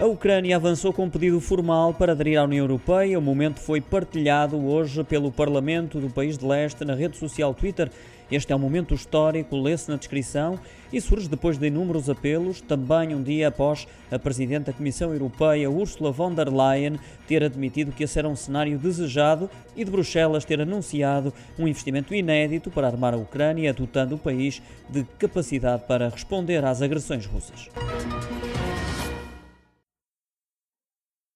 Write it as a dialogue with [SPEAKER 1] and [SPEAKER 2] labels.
[SPEAKER 1] A Ucrânia avançou com um pedido formal para aderir à União Europeia. O momento foi partilhado hoje pelo Parlamento do país de leste na rede social Twitter. Este é um momento histórico, lê-se na descrição e surge depois de inúmeros apelos, também um dia após a Presidente da Comissão Europeia, Ursula von der Leyen, ter admitido que esse era um cenário desejado e de Bruxelas ter anunciado um investimento inédito para armar a Ucrânia, dotando o país de capacidade para responder às agressões russas.